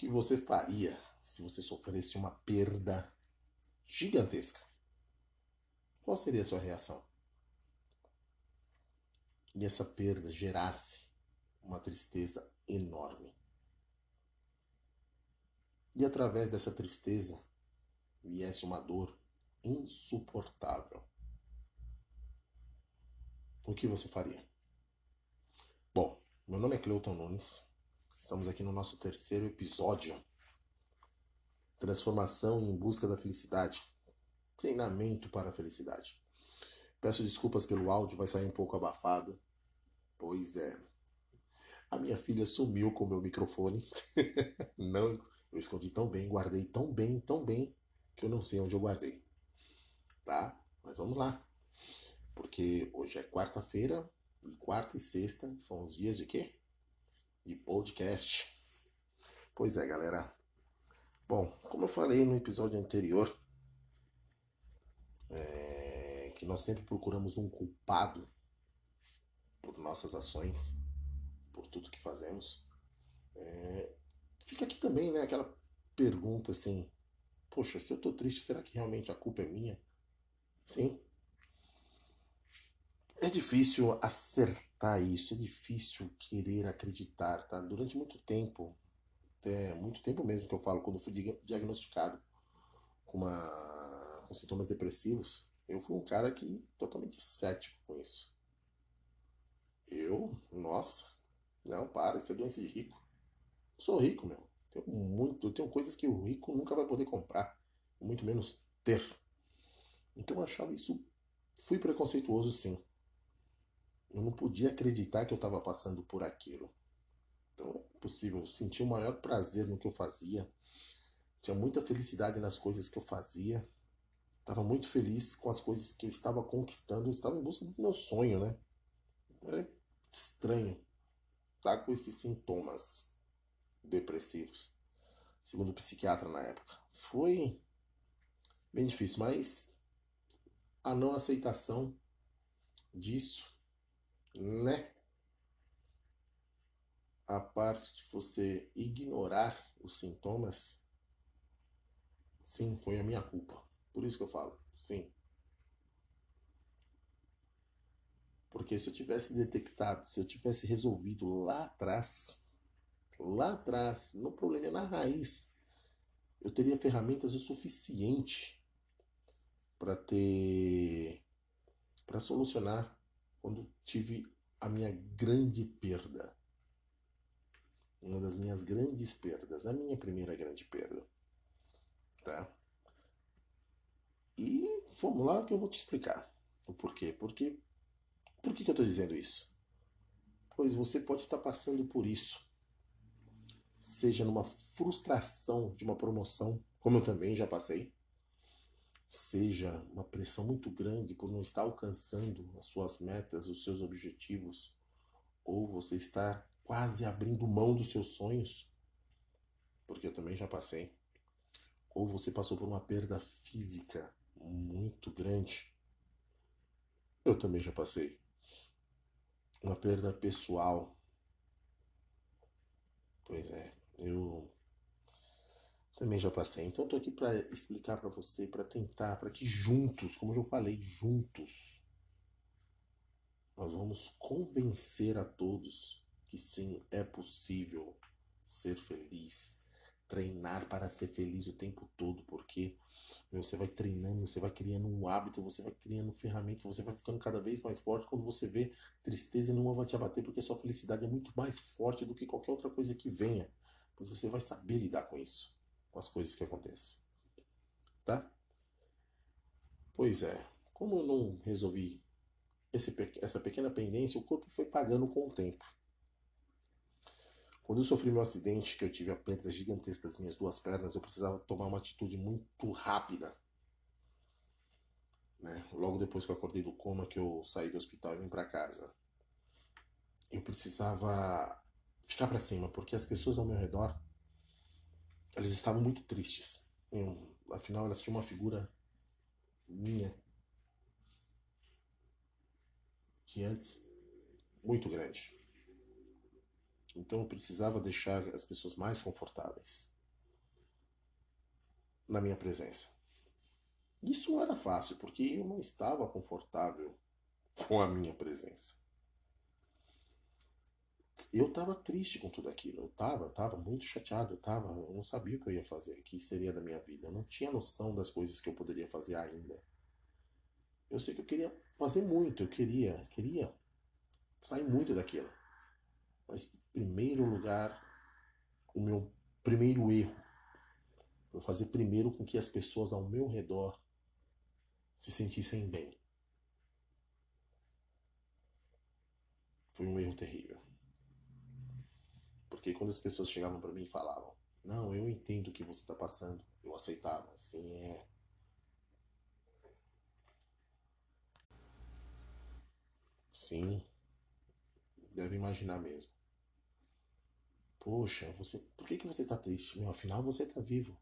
que você faria se você sofresse uma perda gigantesca? Qual seria a sua reação? E essa perda gerasse uma tristeza enorme. E através dessa tristeza viesse uma dor insuportável. O que você faria? Bom, meu nome é Cleuton Nunes. Estamos aqui no nosso terceiro episódio. Transformação em busca da felicidade. Treinamento para a felicidade. Peço desculpas pelo áudio, vai sair um pouco abafado. Pois é. A minha filha sumiu com o meu microfone. não, eu escondi tão bem, guardei tão bem, tão bem, que eu não sei onde eu guardei. Tá? Mas vamos lá. Porque hoje é quarta-feira e quarta e sexta são os dias de quê? De podcast. Pois é, galera. Bom, como eu falei no episódio anterior, é, que nós sempre procuramos um culpado por nossas ações, por tudo que fazemos. É, fica aqui também, né, aquela pergunta assim: poxa, se eu tô triste, será que realmente a culpa é minha? Sim. É difícil acertar isso, é difícil querer acreditar, tá? Durante muito tempo, até muito tempo mesmo que eu falo, quando fui diagnosticado com, uma, com sintomas depressivos, eu fui um cara que totalmente cético com isso. Eu, nossa, não, para, isso é doença de rico. Eu sou rico, meu. Tenho muito, eu tenho coisas que o rico nunca vai poder comprar, muito menos ter. Então eu achava isso. Fui preconceituoso, sim. Eu não podia acreditar que eu estava passando por aquilo. Então é possível. Eu senti o maior prazer no que eu fazia. Tinha muita felicidade nas coisas que eu fazia. Estava muito feliz com as coisas que eu estava conquistando. Eu estava em busca do meu sonho, né? É estranho estar tá com esses sintomas depressivos, segundo o psiquiatra na época. Foi bem difícil, mas a não aceitação disso, né? A parte de você ignorar os sintomas, sim, foi a minha culpa. Por isso que eu falo, sim, Porque se eu tivesse detectado, se eu tivesse resolvido lá atrás, lá atrás, no problema na raiz, eu teria ferramentas o suficiente para ter para solucionar quando tive a minha grande perda. Uma das minhas grandes perdas, a minha primeira grande perda. Tá? E vamos lá que eu vou te explicar o porquê. Porque por que, que eu estou dizendo isso? Pois você pode estar passando por isso. Seja numa frustração de uma promoção, como eu também já passei. Seja uma pressão muito grande por não estar alcançando as suas metas, os seus objetivos. Ou você está quase abrindo mão dos seus sonhos. Porque eu também já passei. Ou você passou por uma perda física muito grande. Eu também já passei uma perda pessoal. Pois é, eu também já passei. Então estou aqui para explicar para você, para tentar, para que juntos, como eu falei, juntos, nós vamos convencer a todos que sim, é possível ser feliz, treinar para ser feliz o tempo todo, porque você vai treinando, você vai criando um hábito, você vai criando ferramentas, você vai ficando cada vez mais forte. Quando você vê tristeza, nenhuma vai te abater, porque sua felicidade é muito mais forte do que qualquer outra coisa que venha. Pois você vai saber lidar com isso, com as coisas que acontecem. Tá? Pois é, como eu não resolvi esse, essa pequena pendência, o corpo foi pagando com o tempo. Quando eu sofri meu acidente, que eu tive a perda gigantesca das minhas duas pernas, eu precisava tomar uma atitude muito rápida. Né? Logo depois que eu acordei do coma, que eu saí do hospital e vim para casa, eu precisava ficar para cima, porque as pessoas ao meu redor, elas estavam muito tristes. Afinal, elas tinham uma figura minha que antes muito grande. Então eu precisava deixar as pessoas mais confortáveis na minha presença. Isso não era fácil, porque eu não estava confortável com a minha presença. Eu estava triste com tudo aquilo. Eu estava, estava muito chateado. Eu tava, eu não sabia o que eu ia fazer, o que seria da minha vida. Eu não tinha noção das coisas que eu poderia fazer ainda. Eu sei que eu queria fazer muito, eu queria, queria sair muito daquilo. Mas, em primeiro lugar, o meu primeiro erro foi fazer primeiro com que as pessoas ao meu redor se sentissem bem. Foi um erro terrível. Porque quando as pessoas chegavam para mim e falavam: Não, eu entendo o que você está passando, eu aceitava. Assim é. Sim, deve imaginar mesmo. Poxa, você, por que, que você está triste? Meu, afinal você está vivo.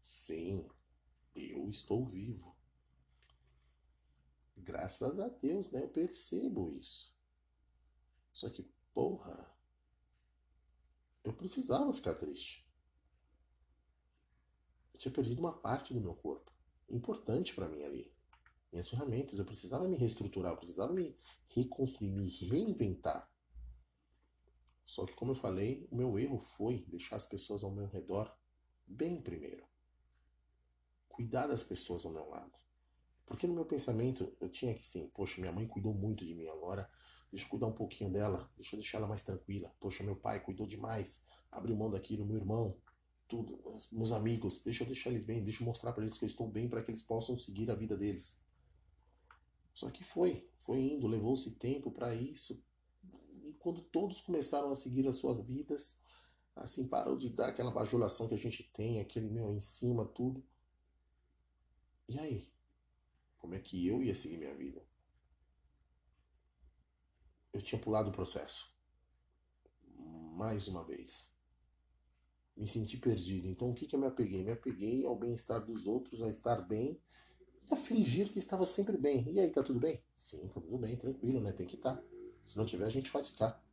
Sim, eu estou vivo. Graças a Deus, né? Eu percebo isso. Só que, porra, eu precisava ficar triste. Eu tinha perdido uma parte do meu corpo, importante para mim ali. Minhas ferramentas, eu precisava me reestruturar, eu precisava me reconstruir, me reinventar. Só que, como eu falei, o meu erro foi deixar as pessoas ao meu redor bem primeiro. Cuidar das pessoas ao meu lado. Porque no meu pensamento eu tinha que sim, poxa, minha mãe cuidou muito de mim agora, deixa eu cuidar um pouquinho dela, deixa eu deixar ela mais tranquila. Poxa, meu pai cuidou demais, abriu mão daquilo, meu irmão, tudo, meus amigos, deixa eu deixar eles bem, deixa eu mostrar para eles que eu estou bem para que eles possam seguir a vida deles. Só que foi, foi indo, levou-se tempo para isso, e quando todos começaram a seguir as suas vidas, assim, parou de dar aquela bajulação que a gente tem, aquele meu em cima, tudo. E aí? Como é que eu ia seguir minha vida? Eu tinha pulado o processo. Mais uma vez. Me senti perdido. Então o que, que eu me apeguei? Me apeguei ao bem-estar dos outros, a estar bem e a fingir que estava sempre bem. E aí, tá tudo bem? Sim, tá tudo bem, tranquilo, né? Tem que estar. Tá. Se não tiver, a gente faz ficar.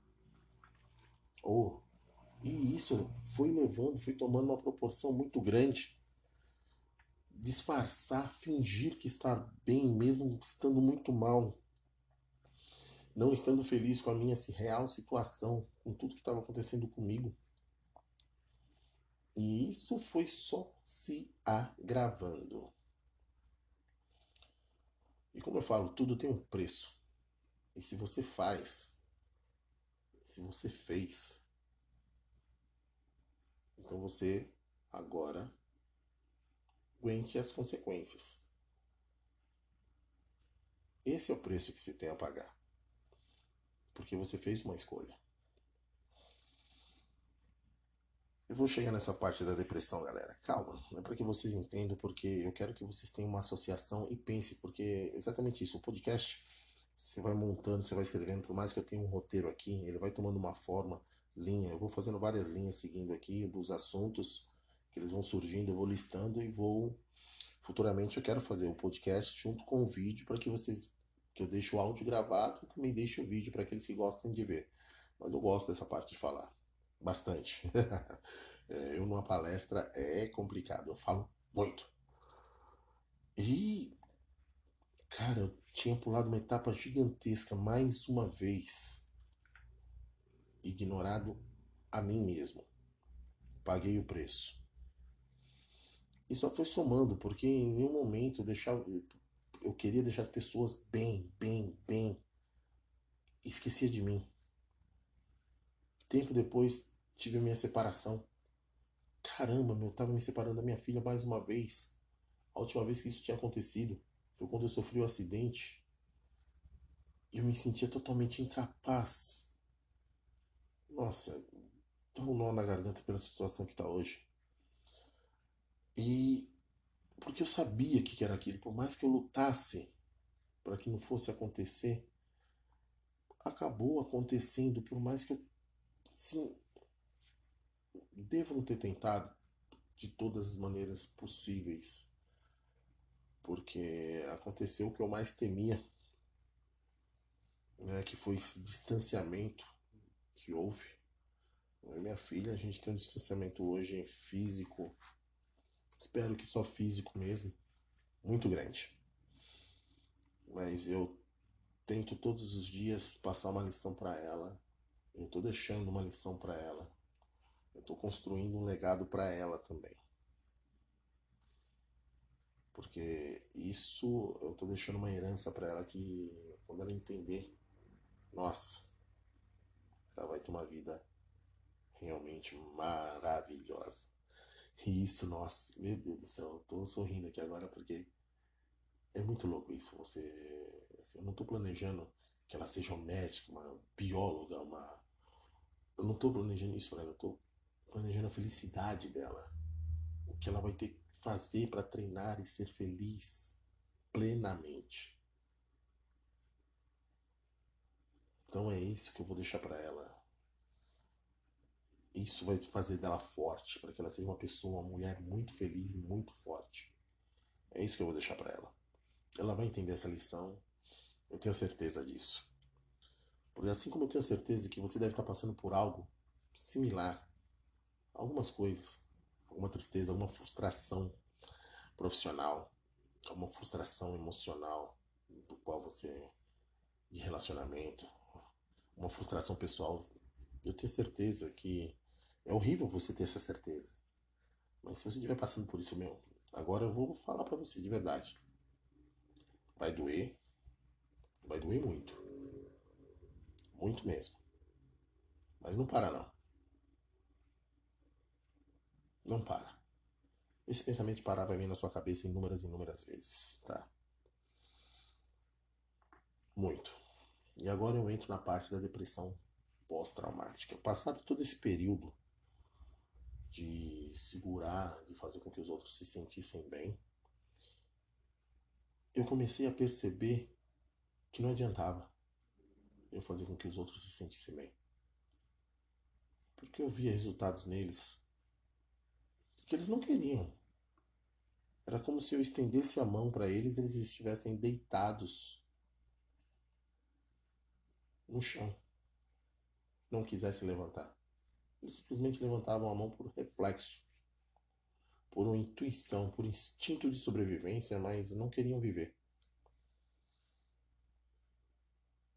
Oh, e isso foi levando, foi tomando uma proporção muito grande. Disfarçar, fingir que está bem, mesmo estando muito mal. Não estando feliz com a minha real situação, com tudo que estava acontecendo comigo. E isso foi só se agravando. E como eu falo, tudo tem um preço. E se você faz, se você fez, então você agora aguente as consequências. Esse é o preço que você tem a pagar. Porque você fez uma escolha. Eu vou chegar nessa parte da depressão, galera. Calma, é para que vocês entendam, porque eu quero que vocês tenham uma associação e pense, porque é exatamente isso. O podcast você vai montando, você vai escrevendo, por mais que eu tenha um roteiro aqui, ele vai tomando uma forma, linha. Eu vou fazendo várias linhas seguindo aqui dos assuntos que eles vão surgindo, eu vou listando e vou futuramente eu quero fazer o podcast junto com o vídeo para que vocês que eu deixe o áudio gravado e também deixe o vídeo para aqueles que gostam de ver. Mas eu gosto dessa parte de falar bastante. é, eu numa palestra é complicado, eu falo muito. E cara, eu tinha pulado uma etapa gigantesca mais uma vez. Ignorado a mim mesmo. Paguei o preço. E só foi somando, porque em nenhum momento eu deixava. Eu queria deixar as pessoas bem, bem, bem. esquecia de mim. Tempo depois tive a minha separação. Caramba, meu, eu tava me separando da minha filha mais uma vez. A última vez que isso tinha acontecido foi quando eu sofri o um acidente eu me sentia totalmente incapaz. Nossa, tá um nó na garganta pela situação que tá hoje. E porque eu sabia que era aquilo, por mais que eu lutasse para que não fosse acontecer, acabou acontecendo, por mais que eu sim devo não ter tentado de todas as maneiras possíveis. Porque aconteceu o que eu mais temia né, que foi esse distanciamento que houve Eu e minha filha, a gente tem um distanciamento hoje físico, espero que só físico mesmo, muito grande. Mas eu tento todos os dias passar uma lição para ela. Eu tô deixando uma lição para ela. Eu tô construindo um legado para ela também. Porque isso eu tô deixando uma herança para ela que quando ela entender, nossa, ela vai ter uma vida realmente maravilhosa. Isso, nossa, meu Deus do céu, eu tô sorrindo aqui agora porque é muito louco isso. Você, assim, eu não tô planejando que ela seja uma médica, uma bióloga, uma. Eu não tô planejando isso para ela, eu tô planejando a felicidade dela. O que ela vai ter que fazer para treinar e ser feliz plenamente. Então é isso que eu vou deixar para ela isso vai fazer dela forte, para que ela seja uma pessoa, uma mulher muito feliz e muito forte. É isso que eu vou deixar para ela. Ela vai entender essa lição, eu tenho certeza disso. Porque assim como eu tenho certeza que você deve estar passando por algo similar, algumas coisas, alguma tristeza, alguma frustração profissional, alguma frustração emocional do qual você de relacionamento, uma frustração pessoal, eu tenho certeza que é horrível você ter essa certeza. Mas se você estiver passando por isso, meu, agora eu vou falar para você de verdade. Vai doer. Vai doer muito. Muito mesmo. Mas não para não. Não para. Esse pensamento de parar vai vir na sua cabeça inúmeras e inúmeras vezes, tá? Muito. E agora eu entro na parte da depressão pós-traumática. Passado todo esse período de segurar, de fazer com que os outros se sentissem bem, eu comecei a perceber que não adiantava eu fazer com que os outros se sentissem bem. Porque eu via resultados neles que eles não queriam. Era como se eu estendesse a mão para eles e eles estivessem deitados no chão. Não quisessem levantar. Eles simplesmente levantavam a mão por reflexo, por uma intuição, por instinto de sobrevivência, mas não queriam viver.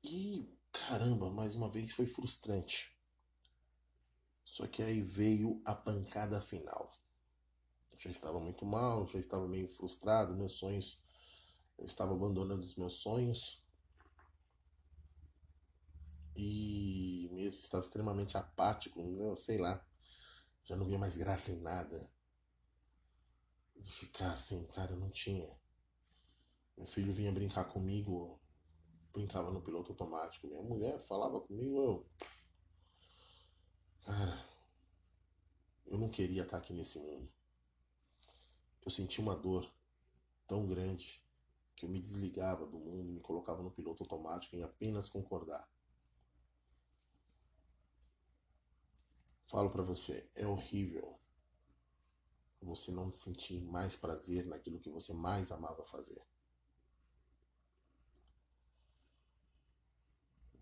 E caramba, mais uma vez foi frustrante. Só que aí veio a pancada final. Eu já estava muito mal, já estava meio frustrado, meus sonhos, eu estava abandonando os meus sonhos. E mesmo estava extremamente apático, não, sei lá. Já não via mais graça em nada. De ficar assim, cara, não tinha. Meu filho vinha brincar comigo, brincava no piloto automático. Minha mulher falava comigo, eu. Cara, eu não queria estar aqui nesse mundo. Eu senti uma dor tão grande que eu me desligava do mundo, me colocava no piloto automático em apenas concordar. Falo para você, é horrível você não sentir mais prazer naquilo que você mais amava fazer.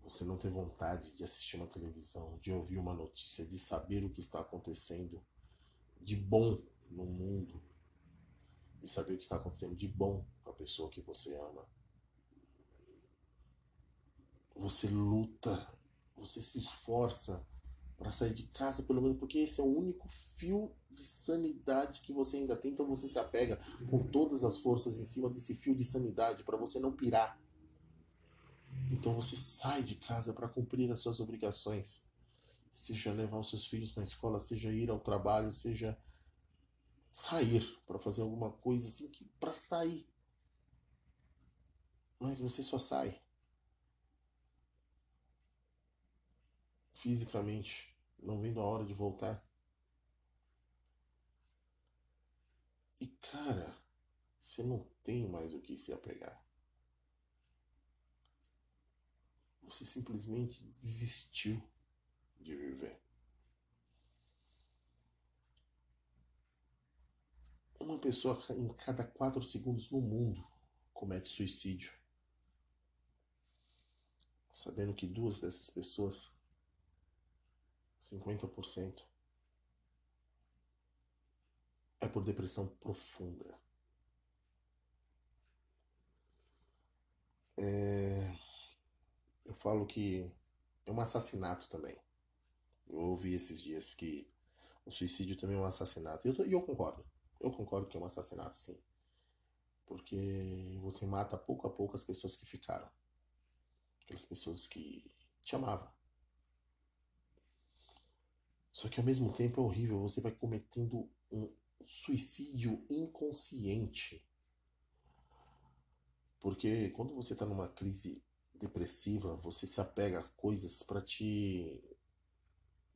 Você não ter vontade de assistir uma televisão, de ouvir uma notícia, de saber o que está acontecendo de bom no mundo e saber o que está acontecendo de bom com a pessoa que você ama. Você luta, você se esforça para sair de casa, pelo menos porque esse é o único fio de sanidade que você ainda tem, então você se apega com todas as forças em cima desse fio de sanidade para você não pirar. Então você sai de casa para cumprir as suas obrigações, seja levar os seus filhos na escola, seja ir ao trabalho, seja sair para fazer alguma coisa assim que para sair. Mas você só sai fisicamente, não vendo a hora de voltar. E cara, você não tem mais o que se apegar. Você simplesmente desistiu de viver. Uma pessoa em cada quatro segundos no mundo comete suicídio. Sabendo que duas dessas pessoas 50% é por depressão profunda. É... Eu falo que é um assassinato também. Eu ouvi esses dias que o suicídio também é um assassinato. E eu, eu concordo. Eu concordo que é um assassinato, sim. Porque você mata pouco a pouco as pessoas que ficaram. Aquelas pessoas que te amavam. Só que ao mesmo tempo é horrível, você vai cometendo um suicídio inconsciente. Porque quando você está numa crise depressiva, você se apega às coisas para te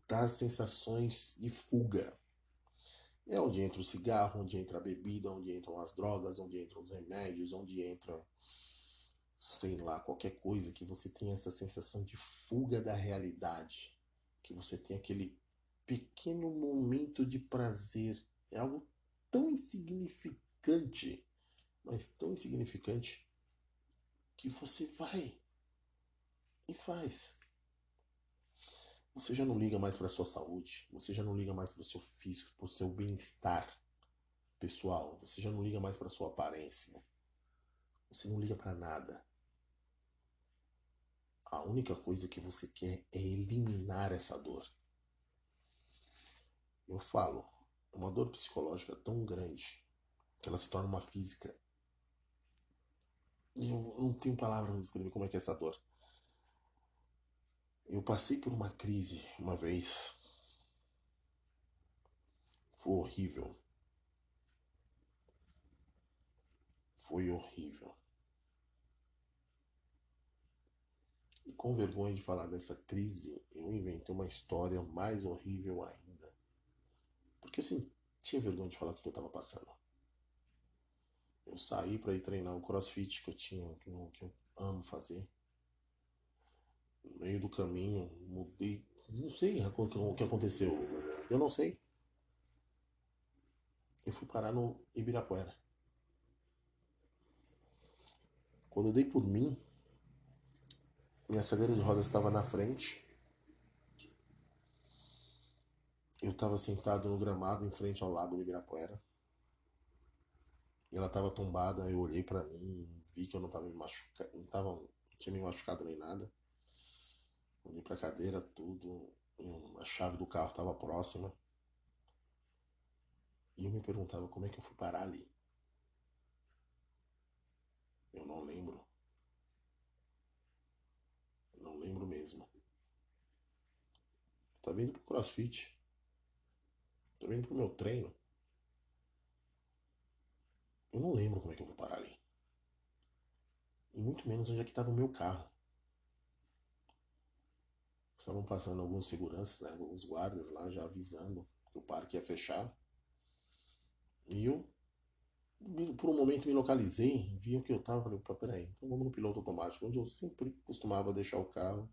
dar sensações de fuga. É onde entra o cigarro, onde entra a bebida, onde entram as drogas, onde entram os remédios, onde entra, sei lá, qualquer coisa que você tenha essa sensação de fuga da realidade, que você tem aquele pequeno momento de prazer. É algo tão insignificante, mas tão insignificante, que você vai e faz. Você já não liga mais para sua saúde, você já não liga mais para o seu físico, para o seu bem-estar pessoal, você já não liga mais para sua aparência. Você não liga para nada. A única coisa que você quer é eliminar essa dor. Eu falo, é uma dor psicológica tão grande que ela se torna uma física. Eu não tenho palavras para descrever como é que é essa dor. Eu passei por uma crise uma vez. Foi horrível. Foi horrível. E com vergonha de falar dessa crise, eu inventei uma história mais horrível ainda. Porque assim, tinha vergonha de falar o que eu estava passando. Eu saí para ir treinar o crossfit que eu tinha, que eu, que eu amo fazer no meio do caminho, mudei. Não sei o que aconteceu. Eu não sei. Eu fui parar no Ibirapuera. Quando eu dei por mim, minha cadeira de rodas estava na frente. Eu estava sentado no gramado em frente ao lago do Ibirapuera. E ela estava tombada. Eu olhei para mim, vi que eu não estava me machucando, não, tava, não tinha me machucado nem nada. Olhei pra cadeira, tudo. A chave do carro estava próxima. E eu me perguntava como é que eu fui parar ali. Eu não lembro. não lembro mesmo. Tá vindo pro crossfit. Tô vindo pro meu treino. Eu não lembro como é que eu vou parar ali. E muito menos onde é que estava o meu carro. Estavam passando alguns seguranças, né, alguns guardas lá já avisando que o parque ia fechar. E eu, por um momento, me localizei, vi o que eu estava, falei, peraí, então vamos no piloto automático, onde eu sempre costumava deixar o carro.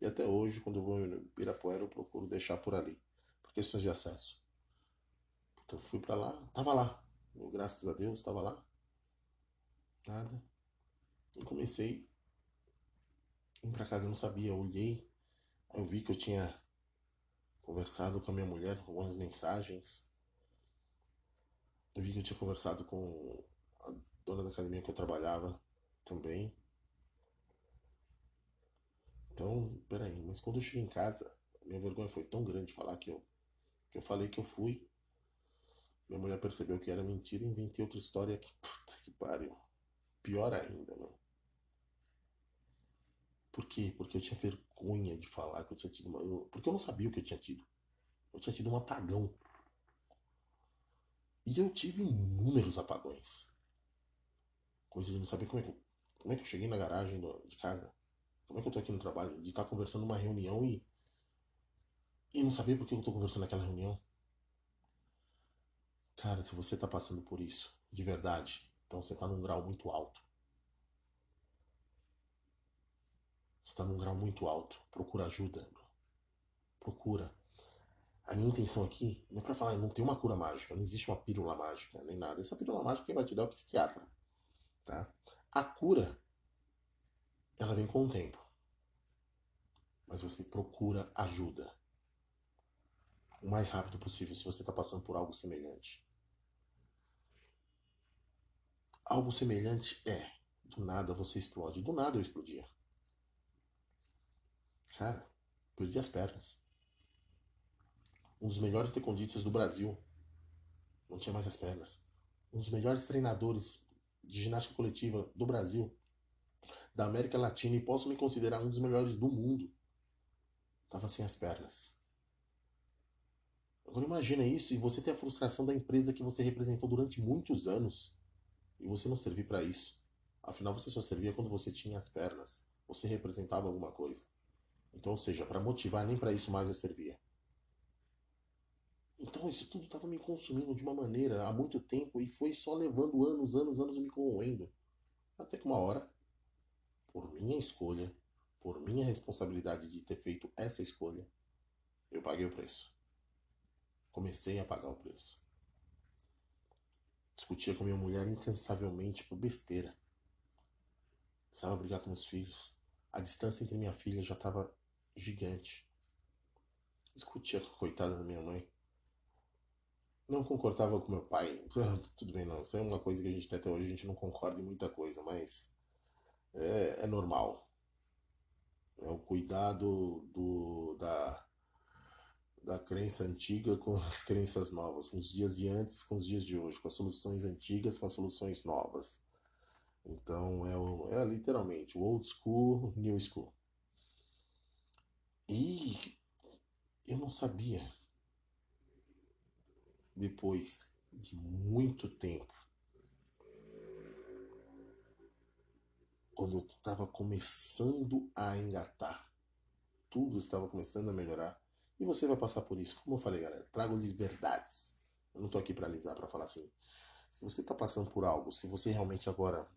E até hoje, quando eu vou em Pirapuera, eu procuro deixar por ali, por questões de acesso. Então fui para lá, tava lá. Eu, graças a Deus, estava lá. Nada. E comecei ir para casa, eu não sabia, eu olhei eu vi que eu tinha conversado com a minha mulher algumas mensagens. Eu vi que eu tinha conversado com a dona da academia que eu trabalhava também. Então, peraí, mas quando eu cheguei em casa, minha vergonha foi tão grande de falar que eu, que eu falei que eu fui. Minha mulher percebeu que era mentira e inventei outra história que, puta que pariu. Pior ainda, mano. Por quê? Porque eu tinha vergonha de falar que eu tinha tido uma. Eu, porque eu não sabia o que eu tinha tido. Eu tinha tido um apagão. E eu tive inúmeros apagões. Coisas de não saber como é que eu, como é que eu cheguei na garagem do, de casa. Como é que eu tô aqui no trabalho? De estar conversando numa reunião e. E não saber por que eu tô conversando naquela reunião. Cara, se você tá passando por isso, de verdade, então você tá num grau muito alto. Você está num grau muito alto. Procura ajuda. Procura. A minha intenção aqui não é para falar, não tem uma cura mágica, não existe uma pílula mágica, nem nada. Essa pílula mágica quem vai te dar é o psiquiatra. Tá? A cura, ela vem com o tempo. Mas você procura ajuda. o mais rápido possível se você está passando por algo semelhante. Algo semelhante é, do nada você explode. Do nada eu explodia. Cara, perdi as pernas. Um dos melhores tecondistas do Brasil não tinha mais as pernas. Um dos melhores treinadores de ginástica coletiva do Brasil, da América Latina e posso me considerar um dos melhores do mundo, estava sem as pernas. Agora imagina isso e você ter a frustração da empresa que você representou durante muitos anos e você não servir para isso. Afinal, você só servia quando você tinha as pernas. Você representava alguma coisa. Então, ou seja, para motivar, nem para isso mais eu servia. Então, isso tudo estava me consumindo de uma maneira há muito tempo e foi só levando anos, anos, anos me corroendo. Até que uma hora, por minha escolha, por minha responsabilidade de ter feito essa escolha, eu paguei o preço. Comecei a pagar o preço. Discutia com minha mulher incansavelmente por besteira. Precisava brigar com meus filhos. A distância entre minha filha já estava gigante. Discutia com a coitada da minha mãe. Não concordava com meu pai. Tudo bem, não. Isso é uma coisa que a gente até hoje. A gente não concorda em muita coisa, mas é, é normal. É o cuidado do, da, da crença antiga com as crenças novas, com os dias de antes com os dias de hoje, com as soluções antigas com as soluções novas. Então é, o, é literalmente o old school, new school. E eu não sabia, depois de muito tempo, quando eu estava começando a engatar, tudo estava começando a melhorar e você vai passar por isso. Como eu falei, galera, trago-lhes verdades. Eu não tô aqui para alisar, para falar assim. Se você tá passando por algo, se você realmente agora,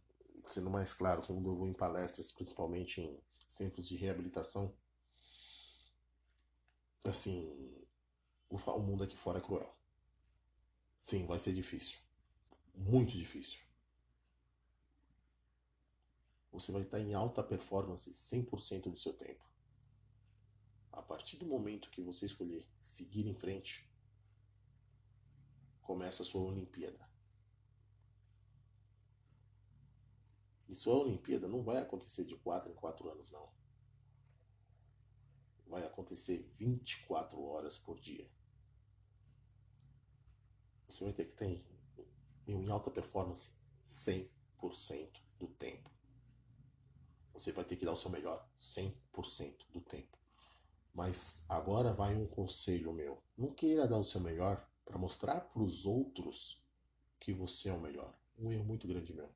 sendo mais claro, quando eu vou em palestras, principalmente em centros de reabilitação, assim, o mundo aqui fora é cruel. Sim, vai ser difícil. Muito difícil. Você vai estar em alta performance 100% do seu tempo. A partir do momento que você escolher seguir em frente, começa a sua Olimpíada. E sua Olimpíada não vai acontecer de 4 em 4 anos, não. Vai acontecer 24 horas por dia. Você vai ter que ter em alta performance 100% do tempo. Você vai ter que dar o seu melhor 100% do tempo. Mas agora vai um conselho meu. Não queira dar o seu melhor para mostrar para os outros que você é o melhor. Um erro muito grande meu.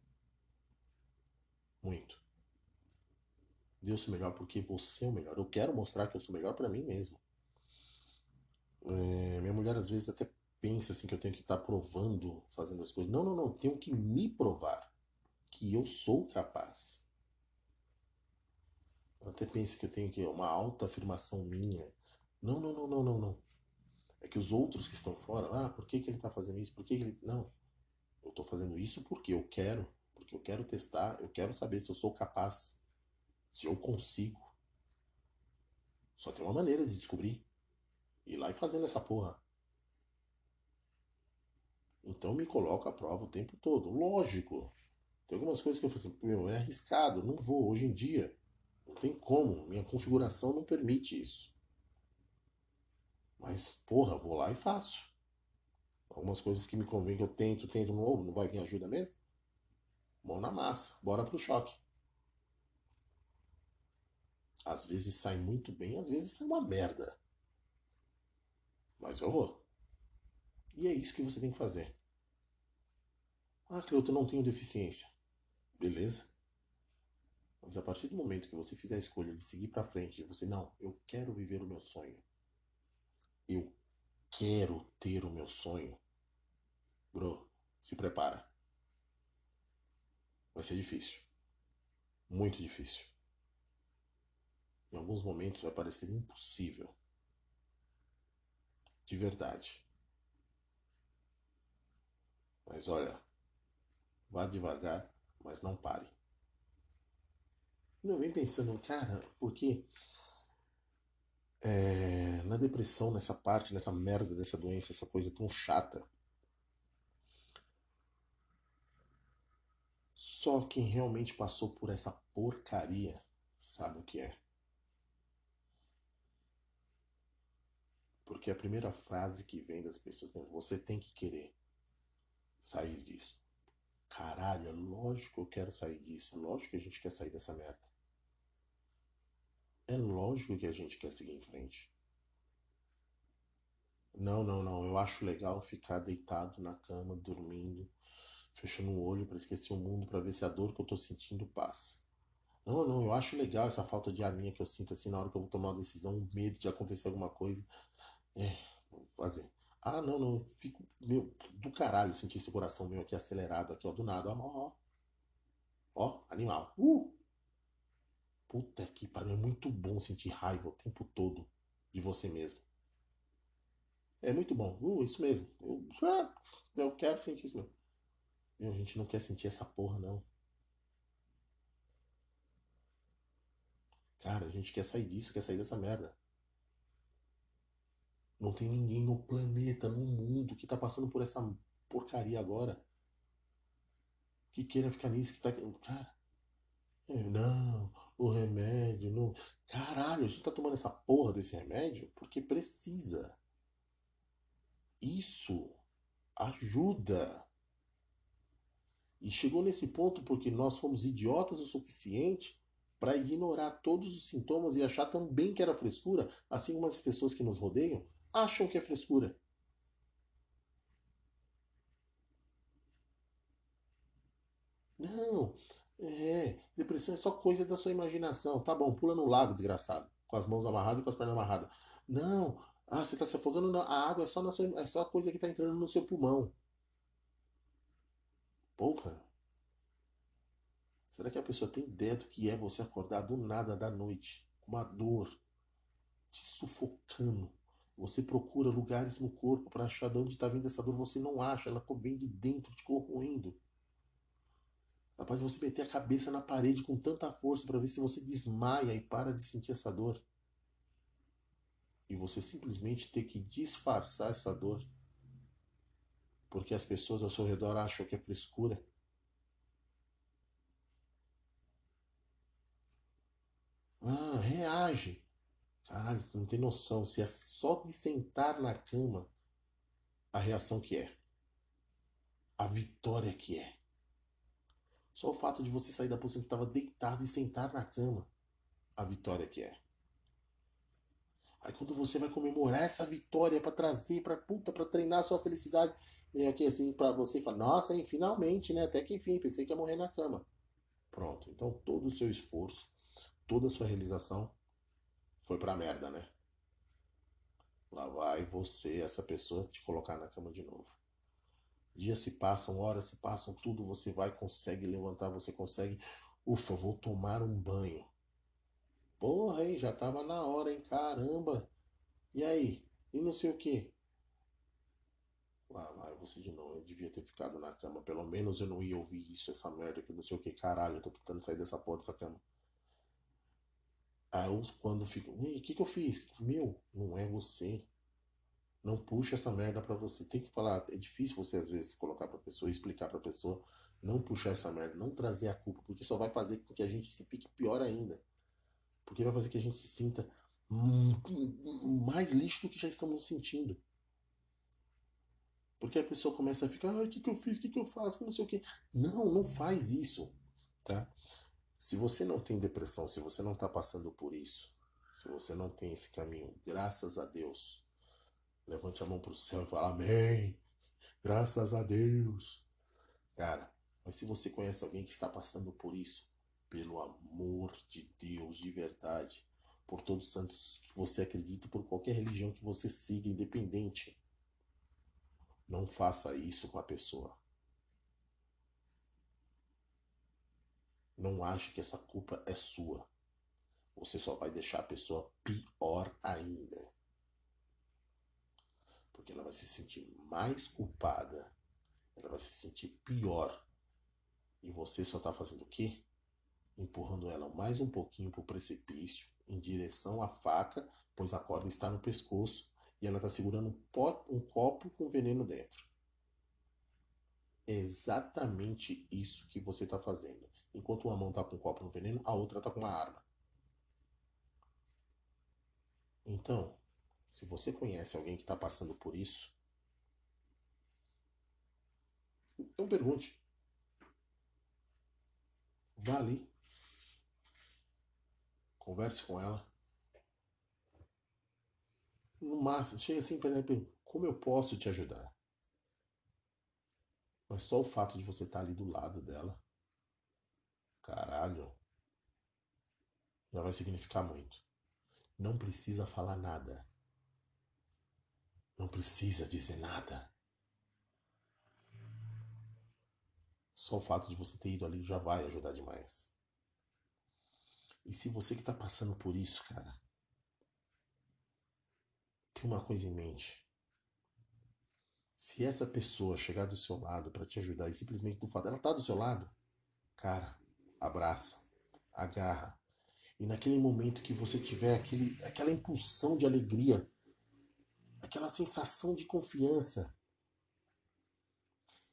Muito. Dê o seu melhor porque você é o melhor. Eu quero mostrar que eu sou melhor para mim mesmo. É, minha mulher às vezes até pensa assim que eu tenho que estar tá provando, fazendo as coisas. Não, não, não. Tenho que me provar que eu sou capaz até pensa que eu tenho que uma alta afirmação minha. Não, não, não, não, não, não. É que os outros que estão fora, ah, por que, que ele está fazendo isso? Por que, que ele. Não. Eu estou fazendo isso porque eu quero. Porque eu quero testar, eu quero saber se eu sou capaz. Se eu consigo. Só tem uma maneira de descobrir. Ir lá e fazendo essa porra. Então me coloca à prova o tempo todo. Lógico. Tem algumas coisas que eu falo assim, meu, é arriscado, não vou. Hoje em dia, tem como, minha configuração não permite isso. Mas, porra, vou lá e faço. Algumas coisas que me convém que eu tento, tento novo, não vai vir ajuda mesmo? Mão na massa, bora pro choque. Às vezes sai muito bem, às vezes sai uma merda. Mas eu vou. E é isso que você tem que fazer. Ah, Cleuto, eu não tenho deficiência. Beleza. Mas a partir do momento que você fizer a escolha de seguir para frente, você, não, eu quero viver o meu sonho. Eu quero ter o meu sonho. Bro, se prepara. Vai ser difícil. Muito difícil. Em alguns momentos vai parecer impossível. De verdade. Mas olha, vá devagar, mas não pare. Não, vem pensando, cara, porque é, na depressão, nessa parte, nessa merda dessa doença, essa coisa tão chata. Só quem realmente passou por essa porcaria sabe o que é. Porque a primeira frase que vem das pessoas é: você tem que querer sair disso. Caralho, é lógico que eu quero sair disso. É lógico que a gente quer sair dessa merda. É lógico que a gente quer seguir em frente. Não, não, não. Eu acho legal ficar deitado na cama, dormindo, fechando o olho para esquecer o mundo, para ver se a dor que eu tô sentindo passa. Não, não, eu acho legal essa falta de ar minha que eu sinto assim na hora que eu vou tomar uma decisão, o medo de acontecer alguma coisa. É, vou fazer. Ah, não, não, eu fico, meu, do caralho sentir esse coração meu aqui acelerado aqui, ó, do nada, ó, ó, ó, animal. Uh! Puta que pariu, é muito bom sentir raiva o tempo todo de você mesmo. É muito bom, uh, isso mesmo. Eu, ah, eu quero sentir isso mesmo. A gente não quer sentir essa porra, não. Cara, a gente quer sair disso, quer sair dessa merda. Não tem ninguém no planeta, no mundo, que tá passando por essa porcaria agora. Que queira ficar nisso, que tá. Cara. Não, o remédio, não. Caralho, a gente tá tomando essa porra desse remédio porque precisa. Isso ajuda. E chegou nesse ponto porque nós fomos idiotas o suficiente para ignorar todos os sintomas e achar também que era frescura, assim como as pessoas que nos rodeiam acham que é frescura. Não, é, depressão é só coisa da sua imaginação. Tá bom, pula no lago, desgraçado, com as mãos amarradas e com as pernas amarradas. Não, ah, você está se afogando na a água, é só, na sua, é só a coisa que está entrando no seu pulmão. Porra. Será que a pessoa tem ideia do que é você acordar do nada da noite, com uma dor, te sufocando? Você procura lugares no corpo para achar de onde está vindo essa dor, você não acha, ela vem de dentro te corroendo. Capaz de você meter a cabeça na parede com tanta força para ver se você desmaia e para de sentir essa dor. E você simplesmente ter que disfarçar essa dor. Porque as pessoas ao seu redor acham que é frescura. Ah, reage. Caralho, você não tem noção. Se é só de sentar na cama a reação que é. A vitória que é. Só o fato de você sair da posição que estava deitado e sentar na cama. A vitória que é. Aí quando você vai comemorar essa vitória para trazer para puta, para treinar a sua felicidade, vem aqui assim para você e fala: "Nossa, hein, finalmente, né? Até que enfim, pensei que ia morrer na cama". Pronto. Então todo o seu esforço, toda a sua realização foi pra merda, né? Lá vai você, essa pessoa, te colocar na cama de novo. Dias se passam, horas se passam, tudo você vai, consegue levantar, você consegue. Ufa, vou tomar um banho. Porra, hein, já tava na hora, hein? Caramba. E aí? E não sei o que. Lá vai você de novo. Eu devia ter ficado na cama. Pelo menos eu não ia ouvir isso, essa merda que não sei o que. Caralho, eu tô tentando sair dessa porra dessa cama. Aí eu, quando fico, o que, que eu fiz? Meu, não é você. Não puxa essa merda para você. Tem que falar, é difícil você às vezes colocar pra pessoa, explicar pra pessoa, não puxar essa merda, não trazer a culpa, porque só vai fazer com que a gente se pique pior ainda. Porque vai fazer que a gente se sinta mais lixo do que já estamos sentindo. Porque a pessoa começa a ficar, o que, que eu fiz, o que, que eu faço, que não sei o. Não, não faz isso, tá? Se você não tem depressão, se você não está passando por isso, se você não tem esse caminho, graças a Deus, levante a mão para o céu e fala amém. Graças a Deus. Cara, mas se você conhece alguém que está passando por isso, pelo amor de Deus, de verdade, por todos os santos que você acredita, por qualquer religião que você siga, independente, não faça isso com a pessoa. Não ache que essa culpa é sua. Você só vai deixar a pessoa pior ainda. Porque ela vai se sentir mais culpada. Ela vai se sentir pior. E você só está fazendo o quê? Empurrando ela mais um pouquinho para o precipício. em direção à faca, pois a corda está no pescoço e ela está segurando um, pot, um copo com veneno dentro. É exatamente isso que você está fazendo. Enquanto uma mão está com um copo no veneno, a outra está com uma arma. Então, se você conhece alguém que está passando por isso, então pergunte. Vá ali. Converse com ela. No máximo, chega assim para ela e pergunta, como eu posso te ajudar? Mas só o fato de você estar tá ali do lado dela, caralho, já vai significar muito. Não precisa falar nada. Não precisa dizer nada. Só o fato de você ter ido ali já vai ajudar demais. E se você que está passando por isso, cara, tem uma coisa em mente. Se essa pessoa chegar do seu lado para te ajudar e simplesmente do fato ela tá do seu lado, cara, abraça, agarra. E naquele momento que você tiver aquele, aquela impulsão de alegria, aquela sensação de confiança,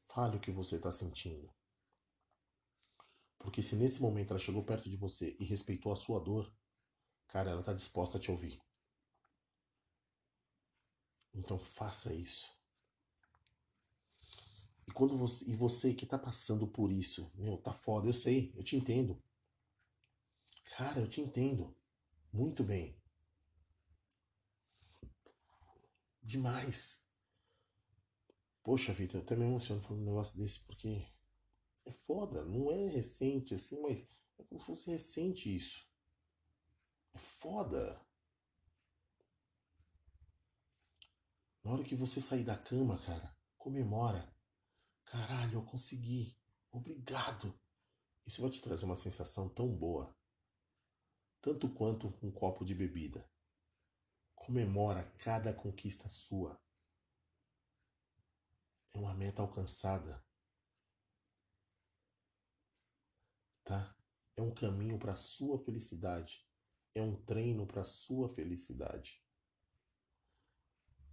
fale o que você está sentindo. Porque se nesse momento ela chegou perto de você e respeitou a sua dor, cara, ela está disposta a te ouvir. Então faça isso. E quando você e você que está passando por isso, meu, tá foda, eu sei, eu te entendo. Cara, eu te entendo muito bem. Demais. Poxa vida, eu até me emociono falando um negócio desse porque é foda, não é recente assim, mas é como se fosse recente isso. É foda. Na hora que você sair da cama, cara, comemora. Caralho, eu consegui. Obrigado. Isso vai te trazer uma sensação tão boa. Tanto quanto um copo de bebida. Comemora cada conquista sua. É uma meta alcançada. tá? É um caminho para sua felicidade. É um treino para sua felicidade.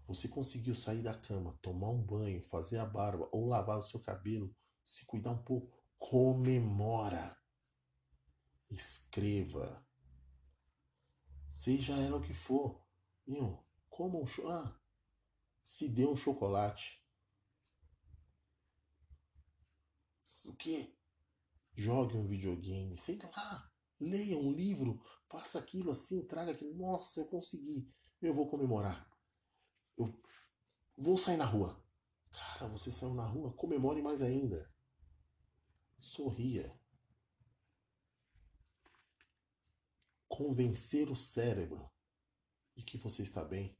Você conseguiu sair da cama, tomar um banho, fazer a barba ou lavar o seu cabelo, se cuidar um pouco, comemora. Escreva. Seja ela o que for. Meu, coma um ah, se dê um chocolate. O que? jogue um videogame, sei lá, leia um livro, faça aquilo assim, traga aquilo. Nossa, eu consegui, eu vou comemorar. Eu vou sair na rua. Cara, você saiu na rua, comemore mais ainda. Sorria. Convencer o cérebro de que você está bem.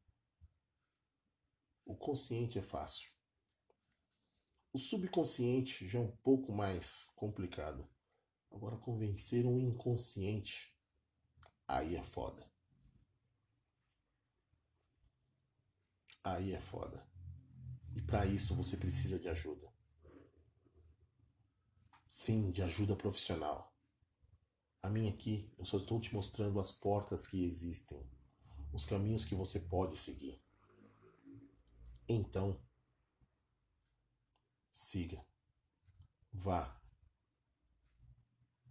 O consciente é fácil. O subconsciente já é um pouco mais complicado. Agora, convencer um inconsciente, aí é foda. Aí é foda. E para isso você precisa de ajuda. Sim, de ajuda profissional. A minha aqui, eu só estou te mostrando as portas que existem, os caminhos que você pode seguir. Então, Siga. Vá.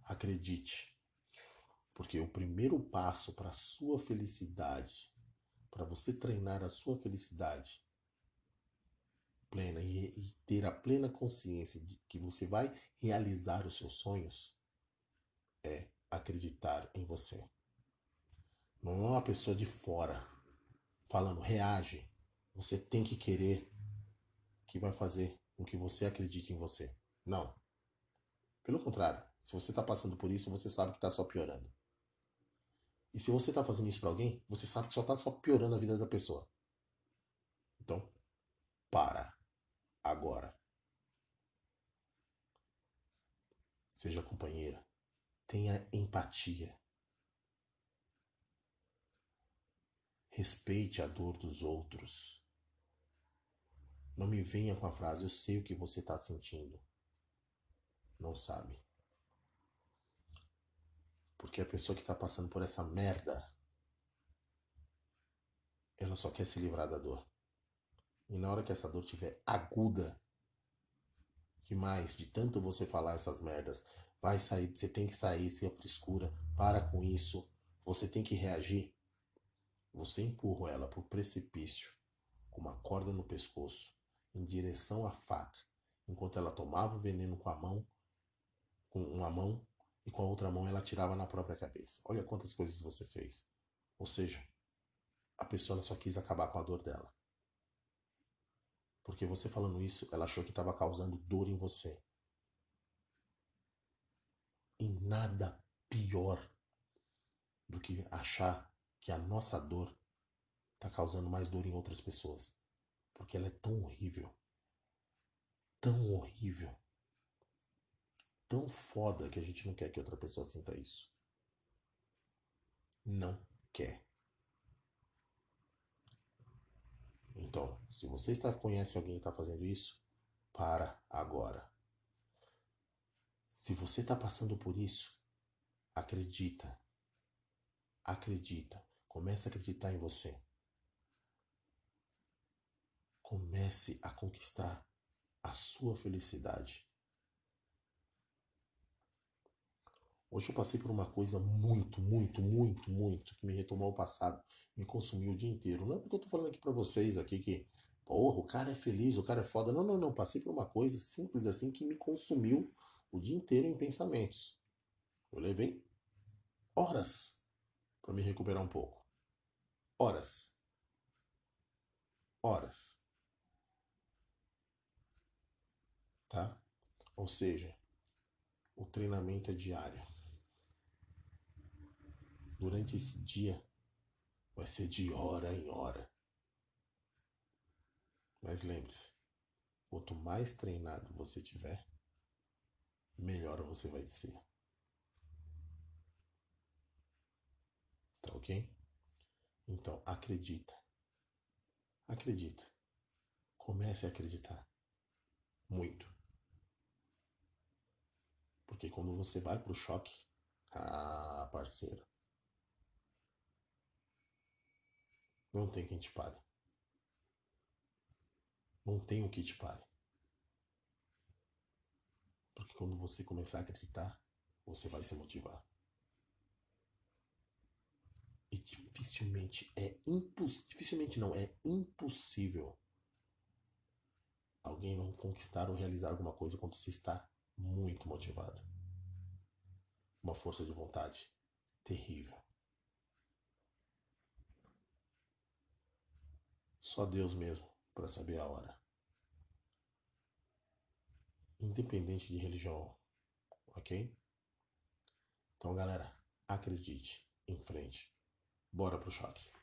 Acredite. Porque o primeiro passo para a sua felicidade, para você treinar a sua felicidade plena e, e ter a plena consciência de que você vai realizar os seus sonhos, é acreditar em você. Não é uma pessoa de fora falando, reage. Você tem que querer que vai fazer com que você acredite em você. Não. Pelo contrário, se você está passando por isso, você sabe que está só piorando. E se você está fazendo isso para alguém, você sabe que só está só piorando a vida da pessoa. Então, para. Agora. Seja companheira. Tenha empatia. Respeite a dor dos outros. Não me venha com a frase, eu sei o que você está sentindo. Não sabe. Porque a pessoa que está passando por essa merda ela só quer se livrar da dor. E na hora que essa dor tiver aguda, demais, de tanto você falar essas merdas, vai sair, você tem que sair, se é frescura, para com isso, você tem que reagir. Você empurra ela pro precipício com uma corda no pescoço, em direção à faca, enquanto ela tomava o veneno com a mão, com uma mão, e com a outra mão ela tirava na própria cabeça. Olha quantas coisas você fez. Ou seja, a pessoa só quis acabar com a dor dela. Porque você falando isso, ela achou que estava causando dor em você. E nada pior do que achar que a nossa dor está causando mais dor em outras pessoas. Porque ela é tão horrível. Tão horrível. Tão foda que a gente não quer que outra pessoa sinta isso. Não quer. Então, se você está, conhece alguém que está fazendo isso, para agora. Se você está passando por isso, acredita. Acredita. Comece a acreditar em você. Comece a conquistar a sua felicidade. Hoje eu passei por uma coisa muito, muito, muito, muito que me retomou ao passado, me consumiu o dia inteiro. Não é porque eu tô falando aqui para vocês aqui que, porra, o cara é feliz, o cara é foda. Não, não, não. Passei por uma coisa simples assim que me consumiu o dia inteiro em pensamentos. Eu levei horas para me recuperar um pouco. Horas. Horas. Tá? Ou seja, o treinamento é diário durante esse dia vai ser de hora em hora. Mas lembre-se, quanto mais treinado você tiver, melhor você vai ser. Tá ok? Então, acredita. Acredita. Comece a acreditar. Muito. Porque quando você vai pro choque, ah, parceiro, Não tem quem te pare. Não tem o que te pare. Porque quando você começar a acreditar, você vai se motivar. E dificilmente é impossível, dificilmente não, é impossível alguém não conquistar ou realizar alguma coisa quando você está muito motivado. Uma força de vontade terrível. Só Deus mesmo para saber a hora. Independente de religião, ok? Então, galera, acredite, em frente. Bora pro choque.